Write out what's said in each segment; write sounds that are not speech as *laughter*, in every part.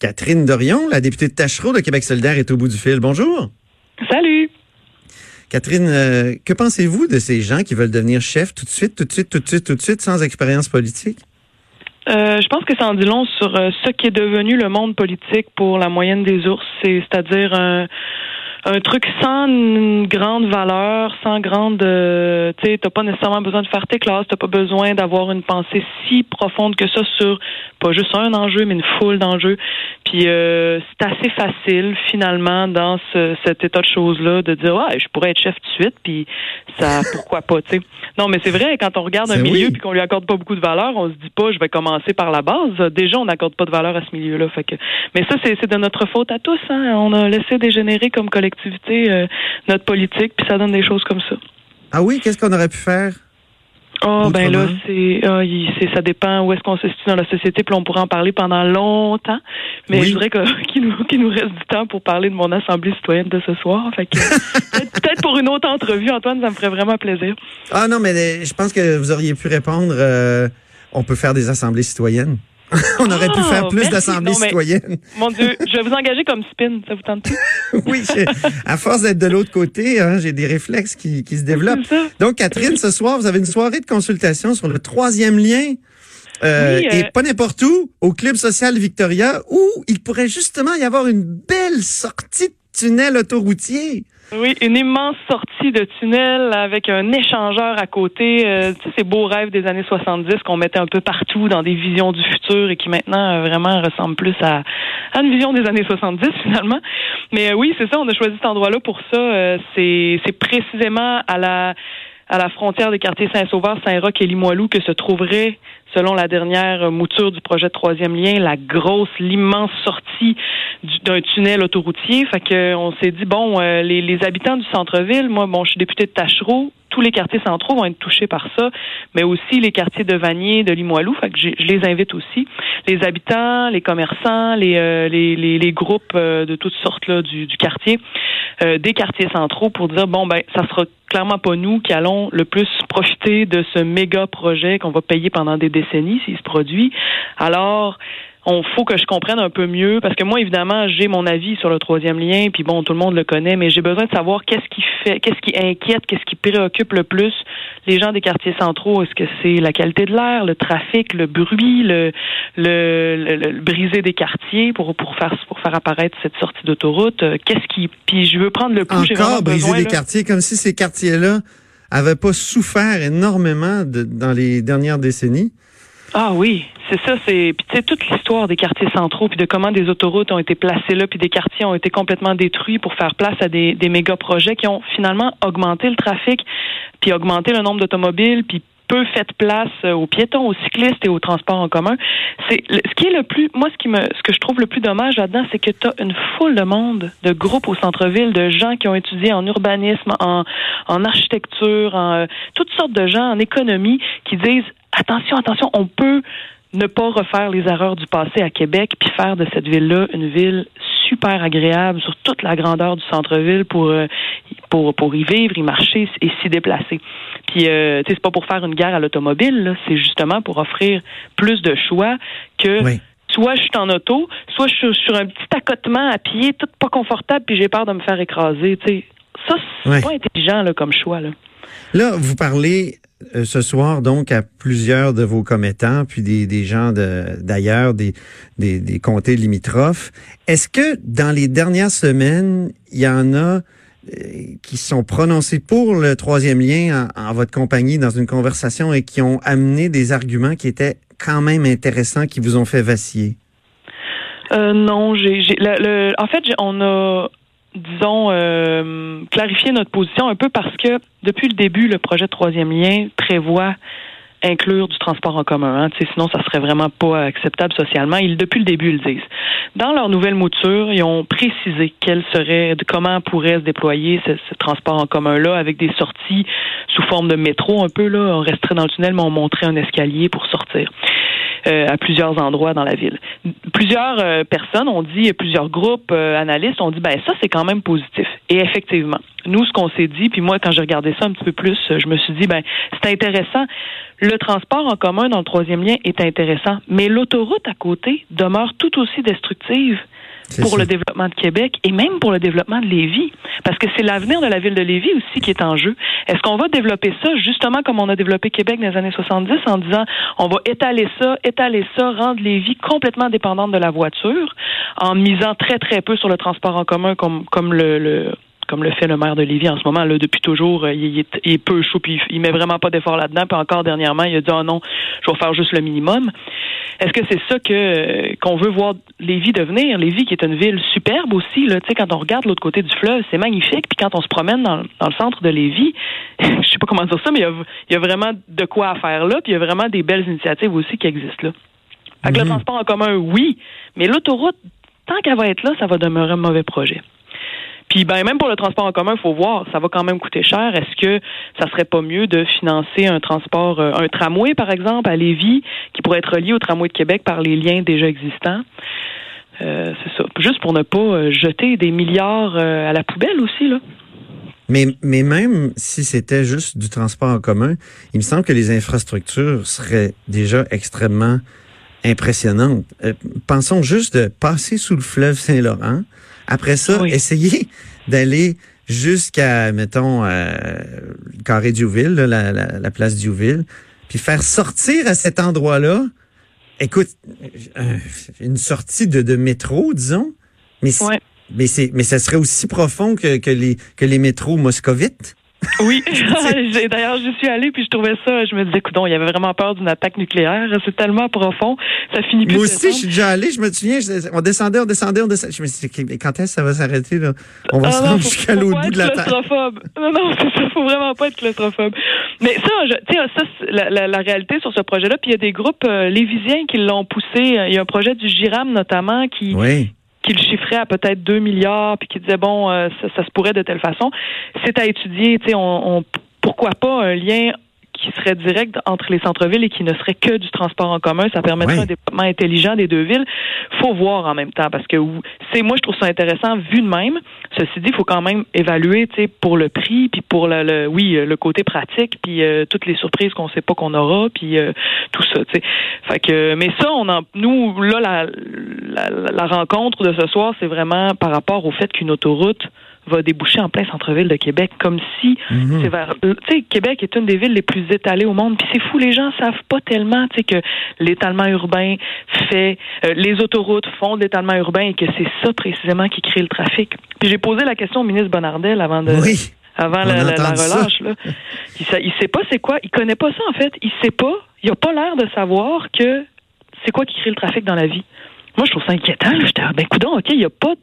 Catherine Dorion, la députée de Tachereau de Québec solidaire, est au bout du fil. Bonjour. Salut. Catherine, euh, que pensez-vous de ces gens qui veulent devenir chef tout de suite, tout de suite, tout de suite, tout de suite, sans expérience politique? Euh, je pense que ça en dit long sur euh, ce qui est devenu le monde politique pour la moyenne des ours, c'est-à-dire un, un truc sans une grande valeur, sans grande, euh, tu sais, t'as pas nécessairement besoin de faire tes classes, t'as pas besoin d'avoir une pensée si profonde que ça sur pas juste un enjeu, mais une foule d'enjeux. Puis euh, c'est assez facile finalement dans ce, cet état de choses là de dire ouais, je pourrais être chef tout de suite, puis ça, *laughs* pourquoi pas, tu sais. Non, mais c'est vrai quand on regarde un milieu oui. puis qu'on lui accorde pas beaucoup de valeur, on se dit pas je vais commencer par la base. Déjà on n'accorde pas de valeur à ce milieu-là, fait que. Mais ça c'est c'est de notre faute à tous. Hein? On a laissé dégénérer comme collectivité euh, notre politique, puis ça donne des choses comme ça. Ah oui, qu'est-ce qu'on aurait pu faire? Oh ben là, c'est, ah, il- c'est ça dépend où est-ce qu'on se situe dans la société, puis on pourrait en parler pendant longtemps. Mais Oui. je voudrais que- *laughs* qu'il nous, qu'il nous reste du temps pour parler de mon assemblée citoyenne de ce soir. Fait que *laughs* peut-être, peut-être pour une autre entrevue, Antoine, ça me ferait vraiment plaisir. Ah non, mais je pense que vous auriez pu répondre, euh, on peut faire des assemblées citoyennes. *laughs* on aurait pu faire plus merci. d'assemblées citoyennes. Mon Dieu, je vais vous engager comme spin, ça vous tente *laughs* oui, à force d'être de l'autre côté, hein, j'ai des réflexes qui, qui se développent. Donc, Catherine, ce soir, vous avez une soirée de consultation sur le troisième lien. euh, Oui, euh, Et pas n'importe où, au Club social Victoria, où il pourrait justement y avoir une belle sortie de tunnel autoroutier. Oui, une immense sortie de tunnel avec un échangeur à côté. Euh, tu sais, ces beaux rêves des années 70 qu'on mettait un peu partout dans des visions du futur et qui maintenant euh, vraiment ressemblent plus à, à une vision des années 70 *laughs* finalement. Mais euh, oui, c'est ça, on a choisi cet endroit-là pour ça. Euh, c'est précisément à la à la frontière des quartiers Saint-Sauveur, Saint-Roch et Limoilou que se trouverait, selon la dernière mouture du projet de troisième lien, la grosse, l'immense sortie du- d'un tunnel autoroutier. Fait que euh, on s'est dit bon, euh, les, habitants du centre-ville, moi, bon, je suis députée de Tachereau, tous les quartiers centraux vont être touchés par ça, mais aussi les quartiers de Vanier, de Limoilou. Fait que je les invite aussi. Les habitants, les commerçants, les, euh, les, les, groupes euh, de toutes sortes là, du, du quartier, des quartiers centraux pour dire bon ben ça sera clairement pas nous qui allons le plus profiter de ce méga projet qu'on va payer pendant des décennies s'il se produit. Alors on faut que je comprenne un peu mieux parce que moi évidemment j'ai mon avis sur le troisième lien puis bon tout le monde le connaît mais j'ai besoin de savoir qu'est-ce qui fait qu'est-ce qui inquiète qu'est-ce qui préoccupe le plus les gens des quartiers centraux est-ce que c'est la qualité de l'air le trafic le bruit le le, le, le- le briser des quartiers pour pour faire pour faire apparaître cette sortie d'autoroute? Euh, qu'est-ce qui puis je veux prendre le pouls j'ai vraiment briser besoin des là. quartiers, comme si ces quartiers-là avaient pas souffert énormément de- dans les dernières décennies. Ah oui, c'est ça, c'est tu sais toute l'histoire des quartiers centraux puis de comment des autoroutes ont été placées là puis des quartiers ont été complètement détruits pour faire place à des, des méga projets qui ont finalement augmenté le trafic puis augmenté le nombre d'automobiles puis peu fait place euh, aux piétons, aux cyclistes et aux transports en commun. C'est ce qui est le plus moi ce qui me ce que je trouve le plus dommage là-dedans, c'est que tu as une foule de monde, de groupes au centre-ville, de gens qui ont étudié en urbanisme, en en architecture, en euh, toutes sortes de gens en économie qui disent attention, attention, on peut ne pas refaire les erreurs du passé à Québec puis faire de cette ville-là une ville super agréable sur toute la grandeur du centre-ville pour euh, pour pour y vivre, y marcher et s'y déplacer. Puis euh, tu sais c'est pas pour faire une guerre à l'automobile, c'est justement pour offrir plus de choix que Oui. soit je suis en auto, soit je suis sur un petit accotement à pied, tout pas confortable puis j'ai peur de me faire écraser, tu sais. Ça c'est Ouais. pas intelligent là comme choix là. Là, vous parlez euh, ce soir donc à plusieurs de vos commettants, puis des, des gens d'ailleurs, des, des, des comtés limitrophes. Est-ce que dans les dernières semaines, il y en a euh, qui sont prononcés pour le troisième lien en, en votre compagnie dans une conversation et qui ont amené des arguments qui étaient quand même intéressants, qui vous ont fait vaciller? Euh, non, j'ai, en fait, on a, disons, euh, clarifié notre position un peu parce que depuis le début, le projet de troisième lien prévoit inclure du transport en commun. Hein. Sinon, ça serait vraiment pas acceptable socialement. Ils, depuis le début, ils le disent. Dans leur nouvelle mouture, ils ont précisé quel serait, comment pourrait se déployer ce, ce transport en commun-là avec des sorties sous forme de métro un peu. Là. On resterait dans le tunnel, mais on montrait un escalier pour sortir. À plusieurs endroits dans la ville. Plusieurs personnes ont dit, plusieurs groupes analystes ont dit, ben ça c'est quand même positif. Et effectivement, nous ce qu'on s'est dit, puis moi quand j'ai regardé ça un petit peu plus, je me suis dit, ben c'est intéressant. Le transport en commun dans le troisième lien est intéressant, mais l'autoroute à côté demeure tout aussi destructive pour le développement de Québec et même pour le développement de Lévis. Parce que c'est l'avenir de la ville de Lévis aussi qui est en jeu. Est-ce qu'on va développer ça justement comme on a développé Québec dans les années 70 en disant on va étaler ça, étaler ça, rendre Lévis complètement dépendante de la voiture en misant très très peu sur le transport en commun comme, comme le, le comme le fait le maire de Lévis en ce moment. Là, depuis toujours, euh, il, est, peu chaud, puis il met vraiment pas d'effort là-dedans. Puis encore dernièrement, il a dit oh non, je vais faire juste le minimum. Est-ce que c'est ça que qu'on veut voir Lévis devenir? Lévis, qui est une ville superbe aussi. Là, tu sais, quand on regarde l'autre côté du fleuve, c'est magnifique. Puis quand on se promène dans, le centre de Lévis, *laughs* je sais pas comment dire ça, mais il y, a, vraiment de quoi à faire là. Puis il y a vraiment des belles initiatives aussi qui existent là. Fait le mhm. transport en commun, oui, mais l'autoroute, tant qu'elle va être là, ça va demeurer un mauvais projet. Puis ben même pour le transport en commun, il faut voir, ça va quand même coûter cher. Est-ce que ça serait pas mieux de financer un transport, euh, un tramway par exemple à Lévis, qui pourrait être relié au tramway de Québec par les liens déjà existants? Euh, c'est ça. Juste pour ne pas euh, jeter des milliards à la poubelle aussi, là. Mais, mais même si c'était juste du transport en commun, il me semble que les infrastructures seraient déjà extrêmement impressionnantes. pensons juste de passer sous le fleuve Saint-Laurent, après ça, essayez *laughs* d'aller jusqu'à, mettons, euh, le carré Diouville, la, la, place Diouville, puis faire sortir à cet endroit-là, écoute, euh, une sortie de, de métro, disons, mais, mais, c'est, mais ça serait aussi profond que, que, les, que les métros moscovites. Oui, *laughs* d'ailleurs, je suis allée puis je trouvais ça, je me disais, écoute, il y avait vraiment peur d'une attaque nucléaire. C'est tellement profond, ça finit plus. Moi aussi, je suis déjà allée, je me souviens, on descendait, on descendait, on descendait. Je me suis dit, quand est-ce que ça va s'arrêter, là? On va ah se rendre jusqu'à l'autre bout de la terre. Non, non, *laughs* c'est ça, faut vraiment pas être claustrophobe. Mais ça, tu sais, ça, la, la, réalité sur ce projet-là, puis il y a des groupes euh, lévisiens qui l'ont poussé. Il y a un projet du GIRAM, notamment, qui, oui qu'il chiffrait à peut-être 2 milliards, puis qui disait, bon, euh, ça, se pourrait de telle façon. C'est à étudier, tu sais, on, pourquoi pas un lien qui serait direct entre les centres-villes et qui ne serait que du transport en commun. Ça permettrait un développement intelligent des deux villes. faut voir en même temps parce que c'est moi je trouve ça intéressant vu de même. Ceci dit, il faut quand même évaluer, tu sais, pour le prix, puis pour le, oui le côté pratique, puis euh, toutes les surprises qu'on sait pas qu'on aura, puis euh, tout ça, tu sais. Fait que, mais ça, on en, nous là la, la, la rencontre de ce soir, c'est vraiment par rapport au fait qu'une autoroute va déboucher en plein centre-ville de Québec, comme si mhm. c'est vers. Tu sais, Québec est une des villes les plus étalées au monde. Puis c'est fou, les gens savent pas tellement, tu sais, que l'étalement urbain fait, euh, les autoroutes font de l'étalement urbain et que c'est ça précisément qui crée le trafic. Puis j'ai posé la question au ministre Bonardel avant de. avant la, relâche. Là. Il, il sait pas c'est quoi, il connaît pas ça en fait. Il sait pas, il a pas l'air de savoir que c'est quoi qui crée le trafic dans la vie. Moi, je trouve ça inquiétant. J'étais, ben, coudon, OK, il n'y a pas.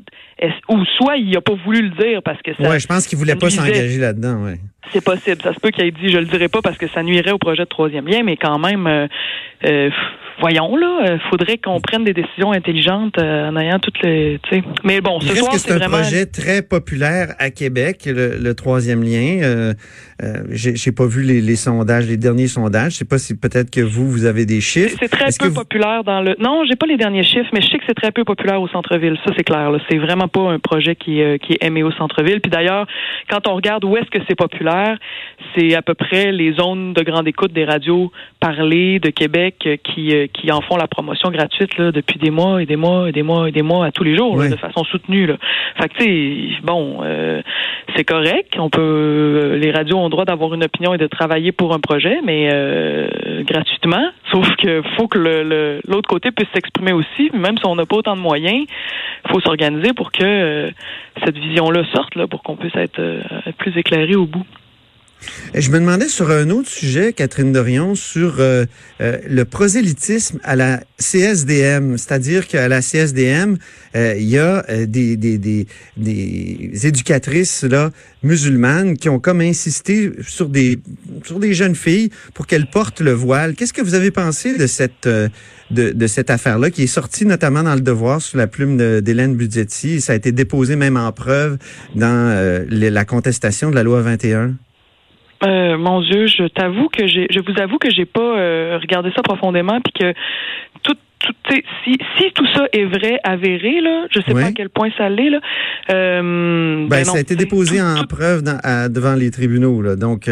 Ou soit il n'a pas voulu le dire parce que ça. Oui, je pense qu'il voulait pas s'engager là-dedans, ouais. C'est possible. Ça se peut qu'il ait dit, je le dirai pas parce que ça nuirait au projet de troisième lien, mais quand même, euh, euh, voyons là, il euh, faudrait qu'on prenne des décisions intelligentes euh, en ayant toutes les. Mais bon, ce soir c'est vraiment... un projet très populaire à Québec, le, troisième lien. Euh, euh j'ai pas vu les, les, sondages, les derniers sondages. Je sais pas si peut-être que vous vous avez des chiffres. C'est très peu populaire dans le. Non, j'ai pas les derniers chiffres, mais je sais que c'est très peu populaire au centre-ville. Ça c'est clair. C'est vraiment pas un projet qui, qui est aimé au centre-ville. Puis d'ailleurs, quand on regarde où est-ce que c'est populaire, c'est à peu près les zones de grande écoute des radios parlées de Québec qui qui en font la promotion gratuite là, depuis des mois et des mois et des mois et des mois à tous les jours de façon soutenue. Là. Fait que tu sais, bon, euh, c'est correct. On peut, euh, les radios ont le droit d'avoir une opinion et de travailler pour un projet, mais euh, gratuitement. Sauf que faut que le, l'autre côté puisse s'exprimer aussi. Même si on n'a pas autant de moyens, il faut s'organiser pour que cette vision-là sorte, là, pour qu'on puisse être, être plus éclairé au bout. Je me demandais sur un autre sujet, Catherine Dorion, sur euh, euh, le prosélytisme à la CSDM, c'est-à-dire qu'à la CSDM, euh, il y a des, des, des, des, éducatrices là musulmanes qui ont comme insisté sur des sur des jeunes filles pour qu'elles portent le voile. Qu'est-ce que vous avez pensé de cette de, de cette affaire-là qui est sortie notamment dans le Devoir sous la plume d'Hélène Budgetti? Ça a été déposé même en preuve dans la contestation de la loi 21. Euh, mon Dieu, je t'avoue que j'ai, je vous avoue que j'ai pas euh, regardé ça profondément, puis que, tout, si, si tout ça est vrai, avéré, là, je sais pas à quel point ça l'est, là. Euh, ben, ben ça a été déposé en preuve devant les tribunaux, là. Donc,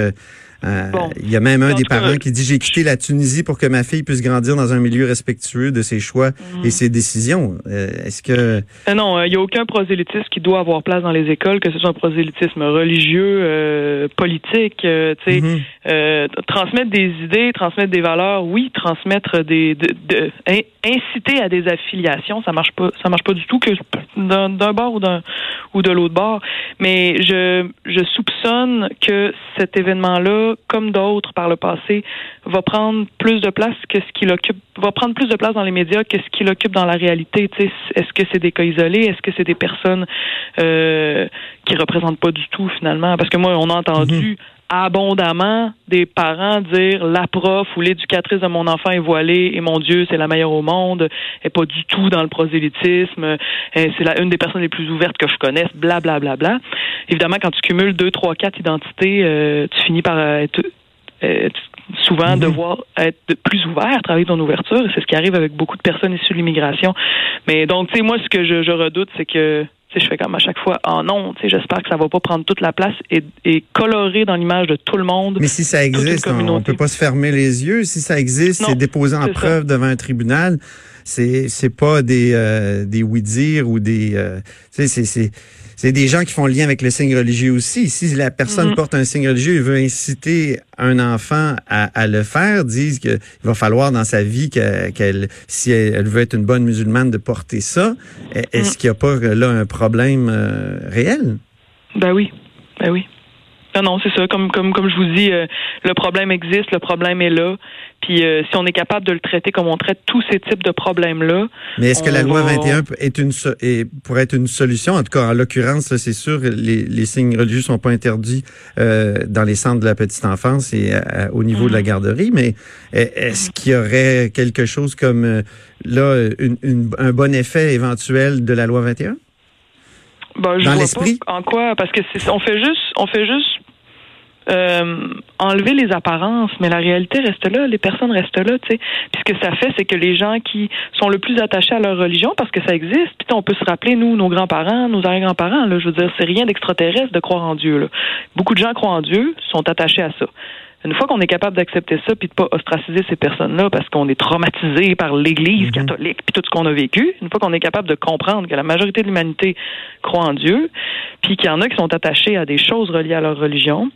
euh, euh, il y a même un des parents qui dit j'ai quitté la Tunisie pour que ma fille puisse grandir dans un milieu respectueux de ses choix et mm. ses décisions. Euh, est-ce que euh, non, il n'y a aucun prosélytisme qui doit avoir place dans les écoles, que ce soit un prosélytisme religieux, politique, tu mm-hmm. transmettre des idées, transmettre des valeurs, oui, transmettre des, de, inciter à des affiliations, ça marche pas, ça marche pas du tout que d'un bord ou d'un ou de l'autre bord. Mais je je soupçonne que cet événement-là comme d'autres par le passé, va prendre plus de place que ce qu'il occupe, va prendre plus de place dans les médias que ce qu'il occupe dans la réalité. Est-ce que c'est des cas isolés? Est-ce que c'est des personnes euh, qui représentent pas du tout finalement? Parce que moi, on a entendu mhm. Abondamment des parents dire la prof ou l'éducatrice de mon enfant est voilée et mon Dieu, c'est la meilleure au monde, est pas du tout dans le prosélytisme, c'est la une des personnes les plus ouvertes que je connaisse, bla bla bla bla. Évidemment, quand tu cumules deux, trois, quatre identités, euh, tu finis par être, souvent mhm. devoir être plus ouvert, travailler ton ouverture. C'est ce qui arrive avec beaucoup de personnes issues de l'immigration. Mais donc, tu sais, moi, ce que je, je redoute, c'est que je fais comme à chaque fois, oh non, j'espère que ça va pas prendre toute la place et, et colorer dans l'image de tout le monde. Mais si ça existe, on, ne peut pas se fermer les yeux. Si ça existe, c'est déposé en preuve devant un tribunal. C'est c'est pas des euh, des oui-dire ou des euh, c'est c'est des gens qui font le lien avec le signe religieux aussi. Si la personne mhm. porte un signe religieux et veut inciter un enfant à, le faire, disent qu'il va falloir dans sa vie qu'elle, si elle, veut être une bonne musulmane, de porter ça. Est-ce mhm. qu'il n'y a pas là un problème euh, réel? Ben oui, ben oui. Non, non, c'est ça. Comme, comme, comme je vous dis, euh, le problème existe, le problème est là. Puis euh, si on est capable de le traiter comme on traite tous ces types de problèmes-là. Mais est-ce que la loi 21 est une est, pourrait être une solution? En tout cas, en l'occurrence, c'est sûr, les, les signes religieux sont pas interdits euh, dans les centres de la petite enfance et au niveau de la mm. garderie. Mais est-ce qu'il y aurait quelque chose comme là une, un bon effet éventuel de la loi 21? Ben, je dans l'esprit? En quoi? Parce que on fait juste, on fait juste euh, enlever les apparences, mais la réalité reste là, les personnes restent là, tu sais. Puis ce que ça fait, c'est que les gens qui sont le plus attachés à leur religion, parce que ça existe, puis on peut se rappeler, nous, nos grands-parents, nos arrière-grands-parents, là, je veux dire, c'est rien d'extraterrestre de croire en Dieu, là. Beaucoup de gens croient en Dieu, sont attachés à ça. Une fois qu'on est capable d'accepter ça puis de pas ostraciser ces personnes-là parce qu'on est traumatisé par l'Église mhm. catholique puis tout ce qu'on a vécu, une fois qu'on est capable de comprendre que la majorité de l'humanité croit en Dieu, puis qu'il y en a qui sont attachés à des choses reliées à leur religion,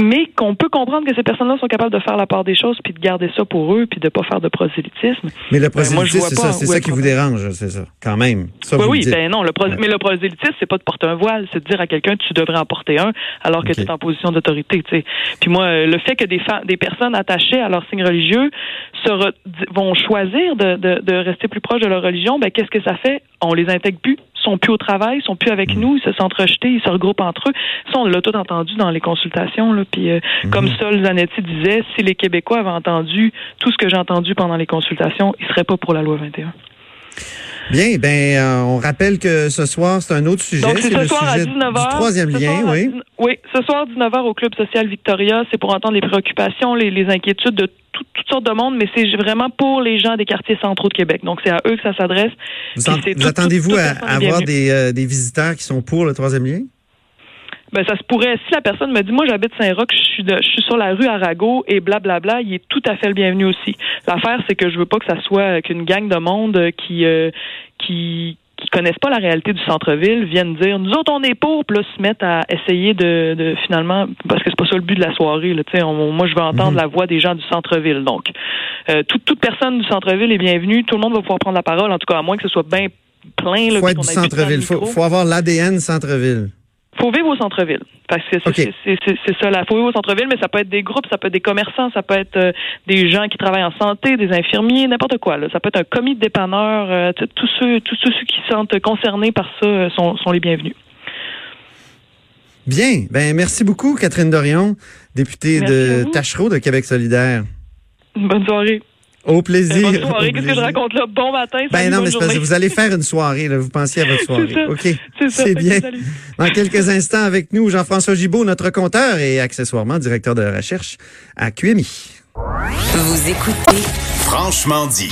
mais qu'on peut comprendre que ces personnes-là sont capables de faire la part des choses puis de garder ça pour eux puis de pas faire de prosélytisme. Mais le ben, prosélytisme, c'est ça, c'est ça qui vous dérange, c'est ça, quand même. Ça, oui, oui, ben non, le mais le prosélytisme, c'est pas de porter un voile, c'est de dire à quelqu'un tu devrais en porter un alors que tu es en position d'autorité. Puis moi, le fait que des, des personnes attachées à leur signe religieux se vont choisir de, de, de, rester plus proches de leur religion, ben qu'est-ce que ça fait? On les intègre plus sont plus au travail, sont plus avec mm. nous, ils se sentent rejetés, ils se regroupent entre eux. Ça, on l'a tout entendu dans les consultations. Là, puis, euh, mm-hmm. comme Sol Zanetti disait, si les Québécois avaient entendu tout ce que j'ai entendu pendant les consultations, ils seraient pas pour la loi 21. Bien, ben, euh, on rappelle que ce soir, c'est un autre sujet. c'est le soir sujet à 19h. du troisième lien, oui. oui, ce soir, 19h au Club social Victoria. C'est pour entendre les préoccupations, les, les inquiétudes de toutes sortes de monde, mais c'est vraiment pour les gens des quartiers centraux de Québec. Donc, c'est à eux que ça s'adresse. Vous, attendez-vous à, avoir des, euh, des visiteurs qui sont pour le troisième lien? Ben ça se pourrait. Si la personne me dit, moi j'habite Saint-Roch, je suis je suis sur la rue Arago et blablabla, il est tout à fait le bienvenu aussi. L'affaire, c'est que je veux pas que ça soit qu'une gang de monde qui euh, qui qui connaissent pas la réalité du centre-ville viennent dire nous autres on est pour puis là se mettent à essayer de, de finalement parce que c'est pas ça le but de la soirée là, on, moi je veux entendre mhm. la voix des gens du centre-ville donc euh, toute, toute personne du centre-ville est bienvenue tout le monde va pouvoir prendre la parole en tout cas à moins que ce soit bien plein là, faut être du centre-ville faut, faut avoir l'ADN centre-ville faut vivre au centre-ville. Parce que c'est ça, là. Faut vivre au centre-ville, mais ça peut être des groupes, ça peut être des commerçants, ça peut être euh, des gens qui travaillent en santé, des infirmiers, n'importe quoi. Là. Ça peut être un comité de dépanneurs. Euh, tous ceux, tous ceux qui sont concernés par ça euh, sont, sont les bienvenus. Bien. Ben merci beaucoup, Catherine Dorion, députée de Tachereau de Québec solidaire. Bonne soirée. Au plaisir. Bonne soirée. Qu'est-ce que je raconte là? Bon matin. Ben non, mais c'est vous allez faire une soirée. Là. Vous pensiez à votre *laughs* soirée. OK. C'est bien. Dans quelques instants, avec nous, Jean-François Gibault, notre compteur et accessoirement directeur de recherche à QMI. Vous écoutez Franchement dit.